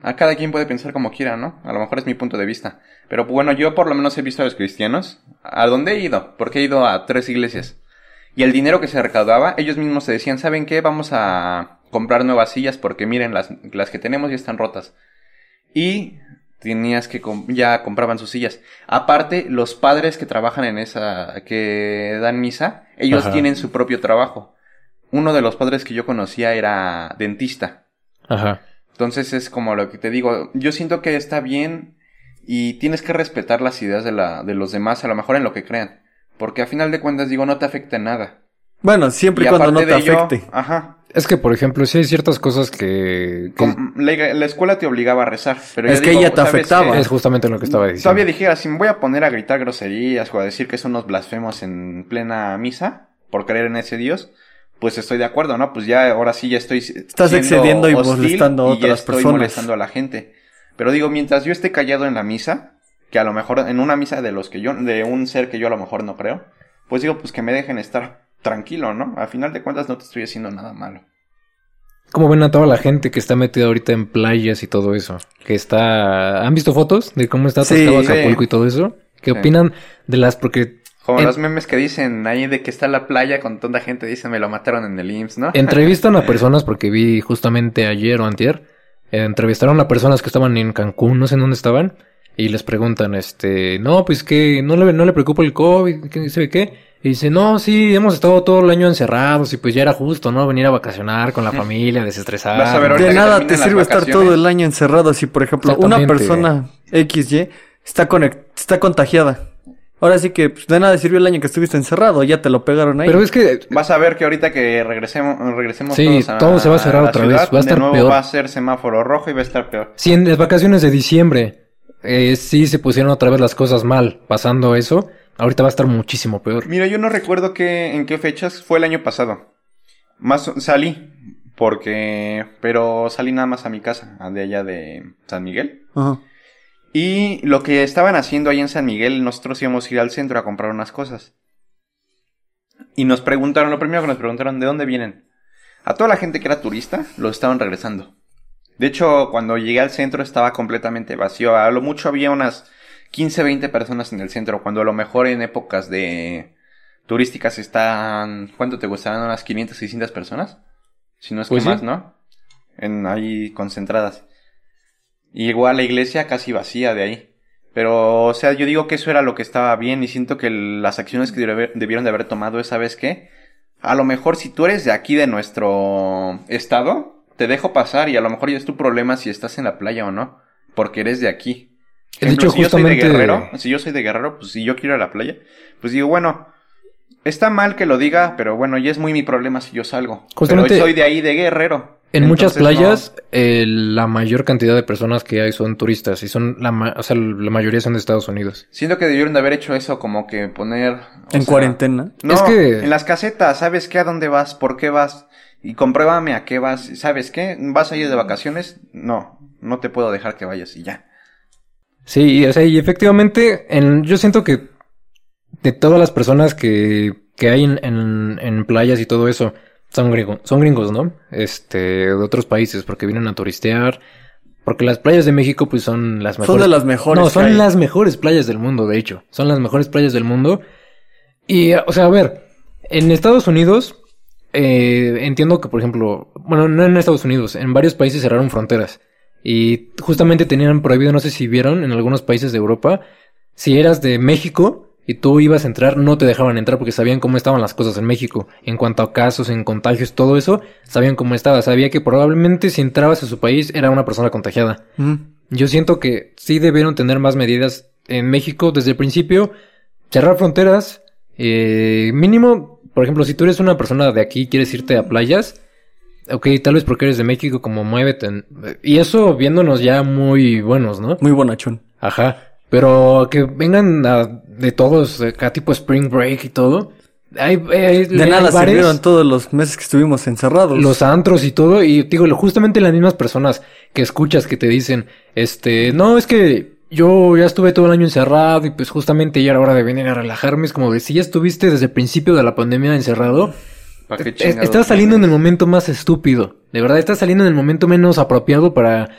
A cada quien puede pensar como quiera, ¿no? A lo mejor es mi punto de vista. Pero bueno, yo por lo menos he visto a los cristianos. ¿A dónde he ido? Porque he ido a tres iglesias. Y el dinero que se recaudaba, ellos mismos se decían, ¿saben qué? Vamos a comprar nuevas sillas porque miren, las, las que tenemos ya están rotas. Y tenías que com- ya compraban sus sillas. Aparte, los padres que trabajan en esa, que dan misa, ellos Ajá. tienen su propio trabajo. Uno de los padres que yo conocía era dentista. Ajá. Entonces es como lo que te digo, yo siento que está bien y tienes que respetar las ideas de, la, de los demás, a lo mejor en lo que crean. Porque a final de cuentas digo, no te afecta en nada. Bueno, siempre y, cuando no te ello, afecte. ajá. Es que, por ejemplo, sí hay ciertas cosas que... la, la escuela te obligaba a rezar. Pero Es que digo, ella te ¿sabes afectaba. es justamente lo que estaba diciendo. Todavía dijera, si me voy a poner a gritar groserías o a decir que son unos blasfemos en plena misa por creer en ese Dios, pues estoy de acuerdo, ¿no? Pues ya ahora sí ya estoy Estás excediendo y molestando a y ya otras estoy personas. molestando a la gente. Pero digo, mientras yo esté callado en la misa, que a lo mejor en una misa de los que yo de un ser que yo a lo mejor no creo, pues digo, pues que me dejen estar tranquilo, ¿no? A final de cuentas no te estoy haciendo nada malo. ¿Cómo ven a toda la gente que está metida ahorita en playas y todo eso? Que está... ¿Han visto fotos de cómo está atascado sí. Acapulco y todo eso? ¿Qué Sí. opinan de las... Porque Como En- los memes que dicen ahí de que está la playa con tanta gente, dicen me lo mataron en el IMSS, ¿no? entrevistan a <laughs> personas, porque vi justamente ayer o antier, entrevistaron a personas que estaban en Cancún, no sé en dónde estaban, y les preguntan, este, no, pues que no le, no le preocupa el COVID, que sabe qué. Y dice, no, sí, hemos estado todo el año encerrados y pues ya era justo, ¿no? Venir a vacacionar con la familia, desestresar. Vas a ver De nada te sirve estar todo el año encerrado si, por ejemplo, una persona XY está, conect- está contagiada. Ahora sí que pues, de nada sirvió el año que estuviste encerrado, ya te lo pegaron ahí. Pero es que Vas a ver que ahorita que regresemos, regresemos Sí, todos a, todo se va a cerrar la otra vez, ciudad, va a estar de nuevo peor. va a ser semáforo rojo y va a estar peor. si en las vacaciones de diciembre eh, sí se pusieron otra vez las cosas mal pasando eso, ahorita va a estar muchísimo peor. Mira, yo no recuerdo qué, en qué fechas fue el año pasado. Más salí porque, pero salí nada más a mi casa, a de allá de San Miguel. Ajá. Y lo que estaban haciendo ahí en San Miguel, nosotros íbamos a ir al centro a comprar unas cosas. Y nos preguntaron, lo primero que nos preguntaron, ¿de dónde vienen? A toda la gente que era turista, lo estaban regresando. De hecho, cuando llegué al centro estaba completamente vacío. A lo mucho había unas 15, 20 personas en el centro, cuando a lo mejor en épocas de turísticas están, ¿cuánto te gustarán? Unas 500, 600 personas. Si no es Pues que sí. más, ¿no? En ahí concentradas. Y llegó a la iglesia casi vacía de ahí. Pero, o sea, yo digo que eso era lo que estaba bien y siento que las acciones que debieron de haber tomado es, ¿sabes qué? A lo mejor si tú eres de aquí, de nuestro estado, te dejo pasar y a lo mejor ya es tu problema si estás en la playa o no, porque eres de aquí. De Ejemplo, hecho, si yo soy de Guerrero, si yo soy de Guerrero, pues si yo quiero ir a la playa, pues digo, bueno, está mal que lo diga, pero bueno, ya es muy mi problema si yo salgo. Justamente- pero soy de ahí, de Guerrero. En muchas Entonces, playas, eh, la mayor cantidad de personas que hay son turistas y son la, ma- o sea, la mayoría son de Estados Unidos. Siento que debieron de haber hecho eso, como que poner... En sea, cuarentena. No, Es que- en las casetas, ¿sabes qué? ¿A dónde vas? ¿Por qué vas? Y compruébame a qué vas. ¿Sabes qué? ¿Vas a ir de vacaciones? No, no te puedo dejar que vayas y ya. Sí, y, o sea, y efectivamente, en, yo siento que de todas las personas que, que hay en, en, en playas y todo eso, son gringos, son gringos, ¿no? Este, de otros países, porque vienen a turistear. Porque las playas de México, pues son las mejores. Son de las mejores. No, que son hay. las mejores playas del mundo, de hecho. Son las mejores playas del mundo. Y, o sea, a ver, en Estados Unidos, eh, entiendo que, por ejemplo, bueno, no en Estados Unidos, en varios países cerraron fronteras. Y justamente tenían prohibido, no sé si vieron, en algunos países de Europa, si eras de México y tú ibas a entrar, no te dejaban entrar porque sabían cómo estaban las cosas en México. En cuanto a casos, en contagios, todo eso, sabían cómo estaba. Sabía que probablemente si entrabas a su país era una persona contagiada. Mm. Yo siento que sí debieron tener más medidas en México desde el principio. Cerrar fronteras. eh, mínimo, por ejemplo, si tú eres una persona de aquí y quieres irte a playas, ok, tal vez porque eres de México, como muévete. Y eso viéndonos ya muy buenos, ¿no? Muy bonachón. Ajá. Pero que vengan a- de todos, acá tipo Spring Break y todo. Hay, hay- De hay nada bares, sirvieron todos los meses que estuvimos encerrados. los antros y todo. Y digo, justamente las mismas personas que escuchas que te dicen, este, no, es que yo ya estuve todo el año encerrado y pues justamente ya era hora de venir a relajarme. Es como de si ya estuviste desde el principio de la pandemia encerrado, ¿Para qué Es- chingados Estás saliendo en el momento más estúpido. De verdad, estás saliendo en el momento menos apropiado para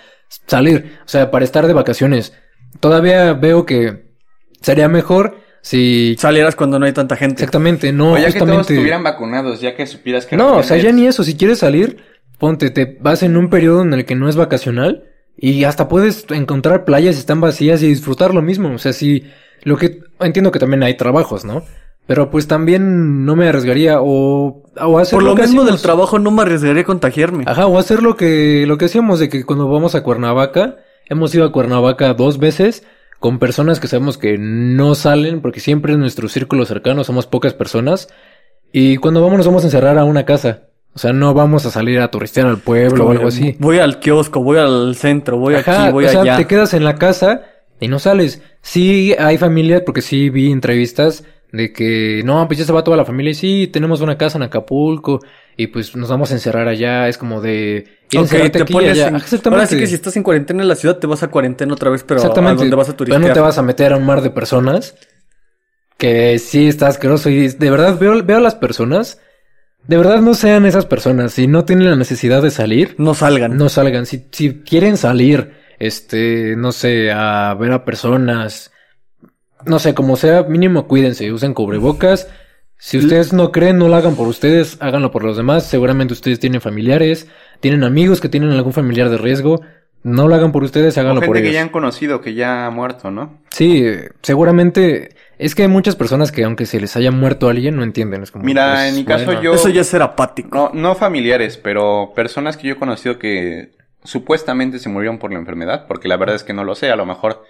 salir. O sea, para estar de vacaciones. Todavía veo que sería mejor si... Salieras cuando no hay tanta gente. Exactamente, no O ya que todos estuvieran vacunados, ya que supieras que... No, o sea, ya ni eso. Si quieres salir, ponte, te vas en un periodo en el que no es vacacional y hasta puedes encontrar playas que están vacías y disfrutar lo mismo. O sea, si lo que entiendo que también hay trabajos, ¿no? Pero pues también no me arriesgaría o, o hacer Por lo que mismo del trabajo no me arriesgaría a contagiarme. Ajá, o hacer lo que, lo que hacíamos de que cuando vamos a Cuernavaca, hemos ido a Cuernavaca dos veces con personas que sabemos que no salen porque siempre en nuestro círculo cercano somos pocas personas y cuando vamos nos vamos a encerrar a una casa. O sea, no vamos a salir a turistear al pueblo o algo así. Voy al kiosco, voy al centro, voy Ajá, aquí, voy o sea, allá. te quedas en la casa y no sales. Sí hay familias, porque sí vi entrevistas de que, no, pues ya se va toda la familia y sí, tenemos una casa en Acapulco y pues nos vamos a encerrar allá. Es como de... ir a te aquí pones allá. en- Exactamente. Ahora sí que si estás en cuarentena en la ciudad, te vas a cuarentena otra vez, pero a Exactamente. donde vas a Pero turistear. no te vas a meter a un mar de personas. Que sí está asqueroso. Y de verdad veo, veo a las personas. De verdad no sean esas personas. Si no tienen la necesidad de salir, No salgan. no salgan. Si, si quieren salir, este, no sé, a ver a personas. No sé, como sea, mínimo cuídense, usen cubrebocas. Si ustedes no creen, no lo hagan por ustedes, háganlo por los demás. Seguramente ustedes tienen familiares, tienen amigos que tienen algún familiar de riesgo. No lo hagan por ustedes, O háganlo por gente que ellos. ya han conocido, que ya ha muerto, ¿no? Sí, eh, seguramente es que hay muchas personas que aunque se les haya muerto alguien no entienden. Es como, Mira, pues, en mi caso bueno. yo- Eso ya es ser apático. No, no familiares, pero personas que yo he conocido que supuestamente se murieron por la enfermedad, porque la verdad es que no lo sé, a lo mejor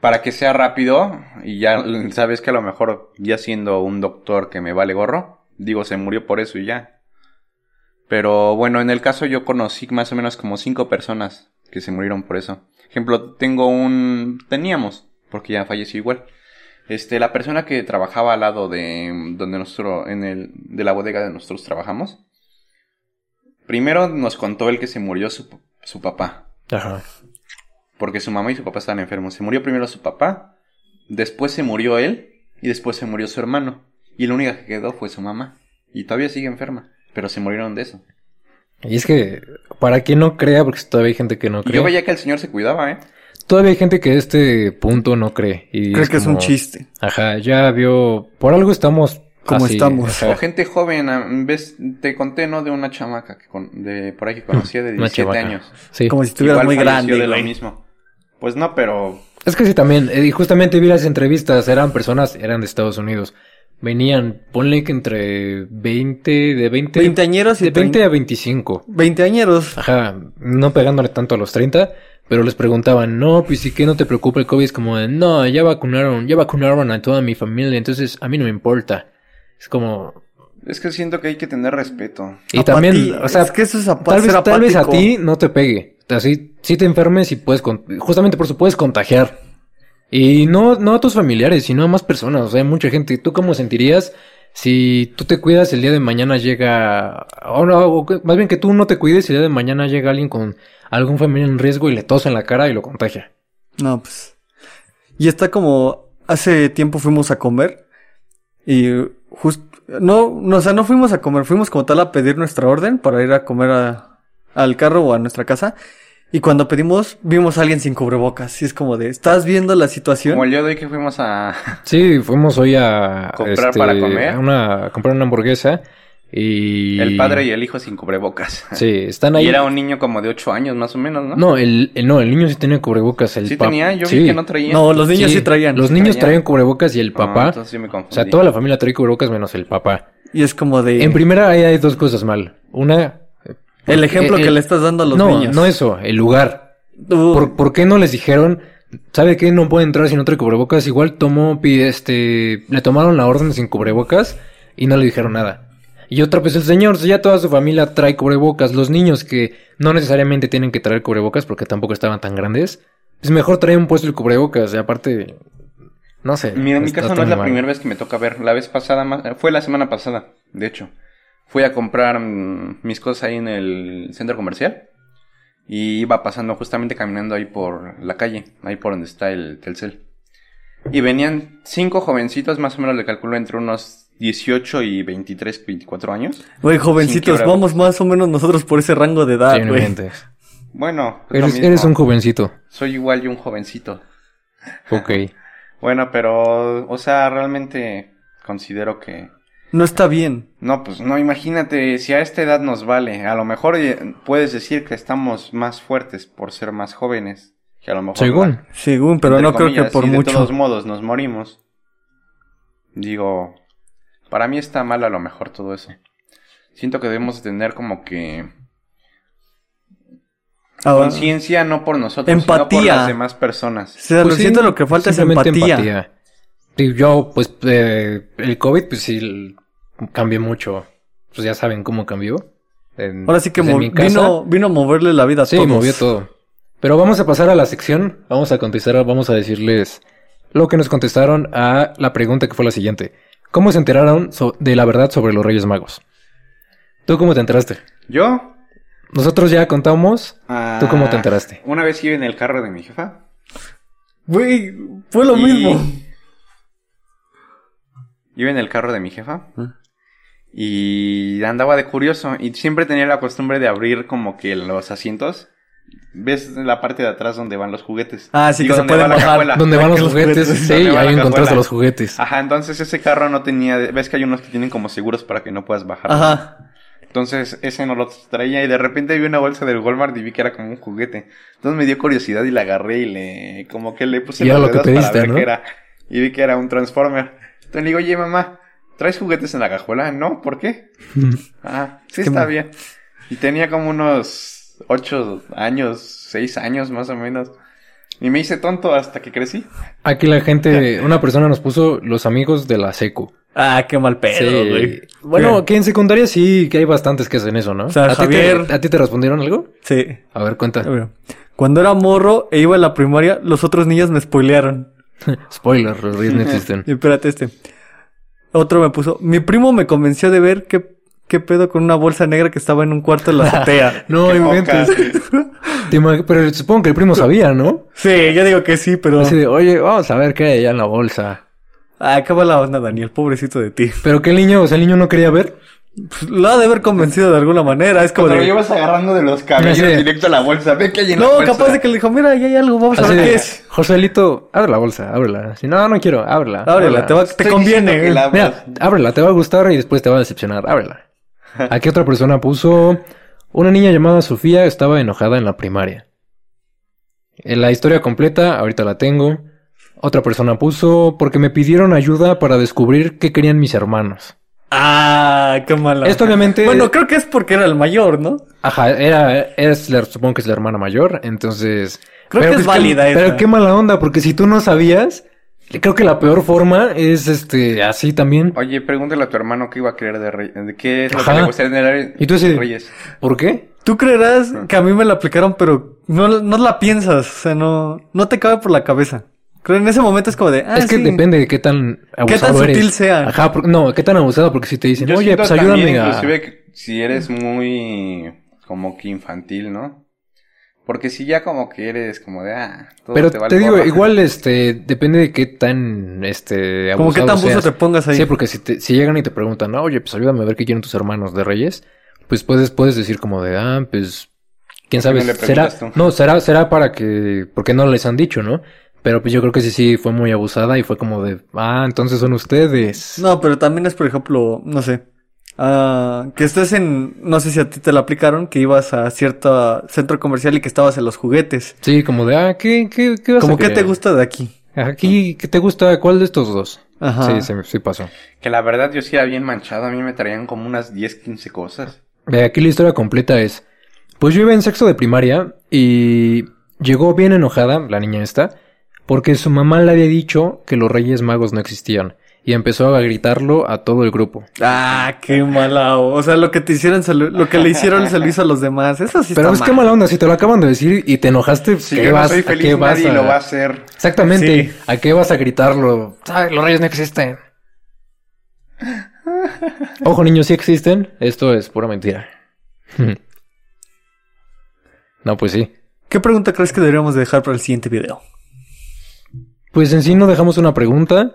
para que sea rápido y ya sabes que a lo mejor ya siendo un doctor que me vale gorro, digo, se murió por eso y ya. Pero bueno, en el caso yo conocí más o menos como cinco personas que se murieron por eso. Ejemplo, tengo un... teníamos, porque ya falleció igual. Este, la persona que trabajaba al lado de donde nosotros, en el, de la bodega de nosotros trabajamos, primero nos contó el que se murió su, su papá, Ajá. porque su mamá y su papá estaban enfermos. Se murió primero su papá, después se murió él y después se murió su hermano. Y la única que quedó fue su mamá. Y todavía sigue enferma, pero se murieron de eso. Y es que, para quien no crea, porque todavía hay gente que no cree. yo veía que el señor se cuidaba, ¿eh? Todavía hay gente que a este punto no cree. Y Creo que es un chiste. Ajá, ya vio. Por algo estamos. Como así, estamos. O ajá. gente joven, ah, ves, te conté, ¿no? De una chamaca que con- de por ahí que conocía de <laughs> Una 17 chavaca. años. Sí. Como si estuvieras Igual muy grande. de lo mismo. Pues no, pero Es que sí, también. eh, Y justamente vi las entrevistas. Eran personas, eran de Estados Unidos. Venían, ponle que entre 20, de 20. Veinteañeros y de 20 trein- a 25. Veinteañeros. Ajá, no pegándole tanto a los 30, pero les preguntaban, no, pues sí que no te preocupa el COVID, es como de, no, ya vacunaron, ya vacunaron a toda mi familia, entonces a mí no me importa. Es como, es que siento que hay que tener respeto. y también, o sea, es que eso es tal vez, tal vez a ti no te pegue, así, si te enfermes y puedes, con- justamente por eso puedes contagiar. Y no, no a tus familiares, sino a más personas, o sea, hay mucha gente. ¿Tú cómo sentirías si tú te cuidas el día de mañana llega, o no, o más bien que tú no te cuides el día de mañana llega alguien con algún familiar en riesgo y le tosa en la cara y lo contagia? No, pues. Y está como. Hace tiempo fuimos a comer. Y justo. No, no, o sea, no fuimos a comer. Fuimos como tal a pedir nuestra orden para ir a comer al carro o a nuestra casa. Y cuando pedimos, vimos a alguien sin cubrebocas. Y es como de. ¿Estás viendo la situación? Como el día de hoy que fuimos a... <laughs> Sí, fuimos hoy a ¿Comprar este, para comer? a una, a comprar una hamburguesa y El padre y el hijo sin cubrebocas. <laughs> Sí, están ahí. Y era un niño como de 8 años más o menos, ¿no? No, el, el- no, el niño sí tenía cubrebocas. El Sí pap- tenía, yo sí. vi que no traía. No, los niños sí, Sí, traían. Los niños Traían. traían cubrebocas y el papá. entonces sí me confundí. o sea, toda la familia trae cubrebocas menos el papá. Y es como de. En primera ahí hay dos cosas mal. Una... el ejemplo eh, que eh, le estás dando a los no, niños. no eso, el lugar. Uh, ¿Por, por qué no les dijeron, sabe qué? No puede entrar si no trae cubrebocas? Igual tomó, este, le tomaron la orden sin cubrebocas y no le dijeron nada. Y otra, pues el señor, ya toda su familia trae cubrebocas. Los niños que no necesariamente tienen que traer cubrebocas porque tampoco estaban tan grandes, pues mejor trae un puesto el cubrebocas. Y aparte, no sé. Mira, en mi caso no es la mal. primera vez que me toca ver. La vez pasada, fue la semana pasada, de hecho. Fui a comprar mm, mis cosas ahí en el centro comercial. Y iba pasando justamente caminando ahí por la calle, ahí por donde está el Telcel. Y venían cinco jovencitos, más o menos le calculo entre unos 18 y 23, 24 años. Güey, jovencitos, vamos más o menos nosotros por ese rango de edad, güey. Bueno, es lo Eres, un jovencito. soy igual yo un jovencito. Ok. <laughs> Bueno, pero, o sea, realmente considero que no está bien. No, pues no, imagínate, si a esta edad nos vale, a lo mejor eh, puedes decir que estamos más fuertes por ser más jóvenes, que a lo mejor... Según. Según, pero no creo que por y de mucho. todos modos nos morimos. Digo, para mí está mal a lo mejor todo eso. Siento que debemos tener como que Ah, conciencia no por nosotros, sino por Empatía. las demás personas. o sea, Pues lo sí, siento, lo que falta es empatía. Y yo, pues, eh, el COVID, pues sí, cambió mucho. Pues ya saben cómo cambió. En- Ahora sí que pues, mi casa. vino, vino a moverle la vida a Sí, todos. movió todo. Pero vamos a pasar a la sección. Vamos a contestar, vamos a decirles lo que nos contestaron a la pregunta que fue la siguiente. ¿Cómo se enteraron so- de la verdad sobre los Reyes Magos? ¿Tú cómo te enteraste? Yo... Nosotros ya contamos. ¿Tú cómo te ah, enteraste? Una vez iba en el carro de mi jefa. Güey, fue lo Y- mismo. Iba en el carro de mi jefa. Y andaba de curioso. Y siempre tenía la costumbre de abrir como que los asientos. ¿Ves la parte de atrás donde van los juguetes? Ah, sí, Digo, que se donde pueden bajar. ¿Dónde van los juguetes? Sí, ¿Dónde va ahí la encontraste los juguetes. Ajá, entonces ese carro no tenía... ¿Ves que hay unos que tienen como seguros para que no puedas bajar? Ajá. Entonces ese no lo traía y de repente vi una bolsa del Walmart y vi que era como un juguete. Entonces me dio curiosidad y la agarré y le... Como que le puse Y era los lo que dedos para pediste, ver ¿no? qué era. Y vi que era un Transformer. Entonces le digo, oye mamá, ¿traes juguetes en la cajuela? No, ¿por qué? Ah, sí que está me- bien. Y tenía como unos ocho años, seis años más o menos. Y me hice tonto hasta que crecí. Aquí la gente, <laughs> una persona nos puso los amigos de la secu. Ah, qué mal pedo, Sí. güey. Bueno, Güey. que en secundaria sí que hay bastantes que hacen eso, ¿no? O sea, ¿A, ti Javier- te, ¿A ti te respondieron algo? Sí. A ver, cuenta. A ver. Cuando era morro e iba a la primaria, los otros niños me spoilearon. <laughs> Spoiler, los no <laughs> existen. Y espérate este. Otro me puso, mi primo me convenció de ver qué, qué pedo con una bolsa negra que estaba en un cuarto en la azotea. <laughs> No Qué inventes. <laughs> Pero supongo que el primo sabía, ¿no? sí, yo digo que sí, pero... Así de, oye, vamos a ver qué hay allá en la bolsa. Ah, qué mala onda, Daniel, pobrecito de ti. Pero el niño, o sea, el niño no quería ver. Pues, lo ha de haber convencido de alguna manera, es como Cuando lo de... llevas agarrando de los cabellos Sí. directo a la bolsa, ve que hay en la No, bolsa. capaz de que le dijo, mira, ahí hay algo, vamos a ver qué de, es. Joselito, abre la bolsa, ábrela. Si no, no quiero, ábrela. Ábrela, te, va- te conviene. la- Mira, ábrela, te va a gustar y después te va a decepcionar. Ábrela. Aquí otra persona puso... Una niña llamada Sofía estaba enojada en la primaria. En la historia completa, ahorita la tengo. Otra persona puso... Porque me pidieron ayuda para descubrir qué querían mis hermanos. Ah, qué mala. Esto obviamente... Bueno, creo que es porque era el mayor, ¿no? Ajá, era, es la- supongo que es la hermana mayor, entonces... Creo que es pues, qué- válida esa. Pero qué mala onda, porque si tú no sabías, creo que la peor forma es este, así también. Oye, pregúntale a tu hermano qué iba a querer de Reyes. ¿De qué es lo Ajá. que le gustaría tener Y tú así de- Reyes? ¿Por qué? Tú creerás que a mí me la aplicaron, pero no, no la piensas, o sea, no, no te cabe por la cabeza. Creo en ese momento es como de, ah, es que sí. depende de qué tan abusado tan eres. sutil sea. Ajá, por- no, qué tan abusado, porque si te dicen, Yo oye, pues también, ayúdame a... inclusive, que si eres muy... Como que infantil, ¿no? Porque si ya como que eres como de, ah, todo Pero te te, vale digo, gorro. igual, este, depende de qué tan, este, abusado Como que tan buzo te pongas ahí. Sí, porque si, te, si llegan y te preguntan, "No, oye, pues ayúdame a ver qué quieren tus hermanos de Reyes, pues puedes, puedes decir como de, ah, pues, quién sabe, no será, tú? no, será, será para que, porque no les han dicho, ¿no? Pero pues yo creo que sí, sí, fue muy abusada y fue como de, ah, entonces son ustedes. No, pero también es, por ejemplo, no sé, ah, que estés en, no sé si a ti te la aplicaron, que ibas a cierto centro comercial y que estabas en los juguetes. Sí, como de, ah, ¿qué, qué, qué vas Como a que te gusta de aquí. Aquí, ¿qué te gusta? ¿Cuál de estos dos? Ajá. Sí, sí, sí pasó. Que la verdad yo sí era bien manchado. A mí me traían como unas 10, 15 cosas. Ve, aquí la historia completa es, pues yo iba en sexto de primaria y llegó bien enojada, la niña esta, porque su mamá le había dicho que los Reyes Magos no existían. y empezó a gritarlo a todo el grupo. Ah, qué mala. O sea, lo que te hicieron, lo, que le hicieron se lo hizo a los demás. Eso sí Pero está es que mal. mala onda, si te lo acaban de decir y te enojaste, Si ¿qué yo no vas, ¿a feliz, qué vas nadie a- lo va a hacer. Exactamente. Sí. ¿A qué vas a gritarlo? Los reyes no existen. Ojo, niños, sí existen. Esto es pura mentira. <laughs> no, pues sí. ¿Qué pregunta crees que deberíamos dejar para el siguiente video? Pues en sí no dejamos una pregunta,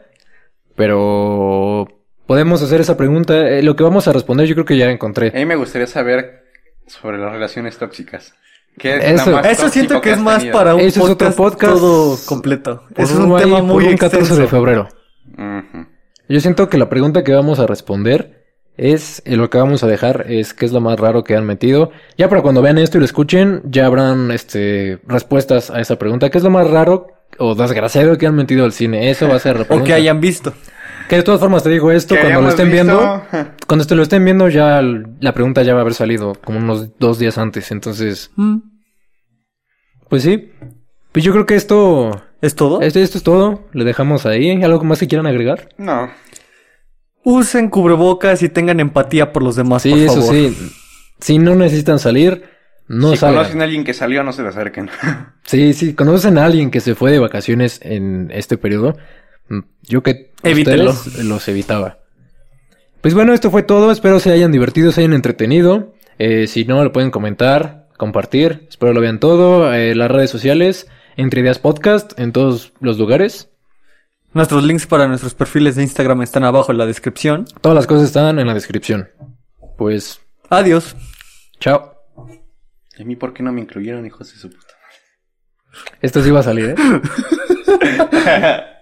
pero podemos hacer esa pregunta. Eh, lo que vamos a responder yo creo que ya encontré. A mí me gustaría saber sobre las relaciones tóxicas. ¿Qué es Eso- siento que es más tenido? para un Ese es otro podcast, podcast todo completo. Eso es un tema muy un 14 extenso. de febrero. Yo siento que la pregunta que vamos a responder es, eh, lo que vamos a dejar es qué es lo más raro que han metido. Ya para cuando vean esto y lo escuchen, ya habrán este respuestas a esa pregunta. ¿Qué es lo más raro o desgraciado que han metido al cine? Eso va a ser <laughs> la O que hayan visto. Que de todas formas te digo esto, cuando lo estén visto- viendo, <laughs> cuando te lo estén viendo ya la pregunta ya va a haber salido como unos dos días antes. Entonces, Mm. pues sí. Pues yo creo que esto, ¿Es todo? esto, esto es todo. Le dejamos ahí. ¿Algo más que quieran agregar? No. Usen cubrebocas y tengan empatía por los demás, Sí, por eso favor. sí. Si no necesitan salir, no si salgan. conocen a alguien que salió, no se le acerquen. <laughs> Sí, sí, conocen a alguien que se fue de vacaciones en este periodo. mm, Yo que Evítelo. ustedes los evitaba. Pues bueno, esto fue todo. Espero se hayan divertido, se hayan entretenido. Eh, si no, lo pueden comentar, compartir. Espero lo vean todo. Eh, las redes sociales, Entre Ideas Podcast, en todos los lugares. Nuestros links para nuestros perfiles de Instagram están abajo en la descripción. Todas las cosas están en la descripción. Pues, Adiós. chao. ¿Y a mí por qué no me incluyeron, hijos de su puta? Esto sí va a salir, ¿eh? <laughs>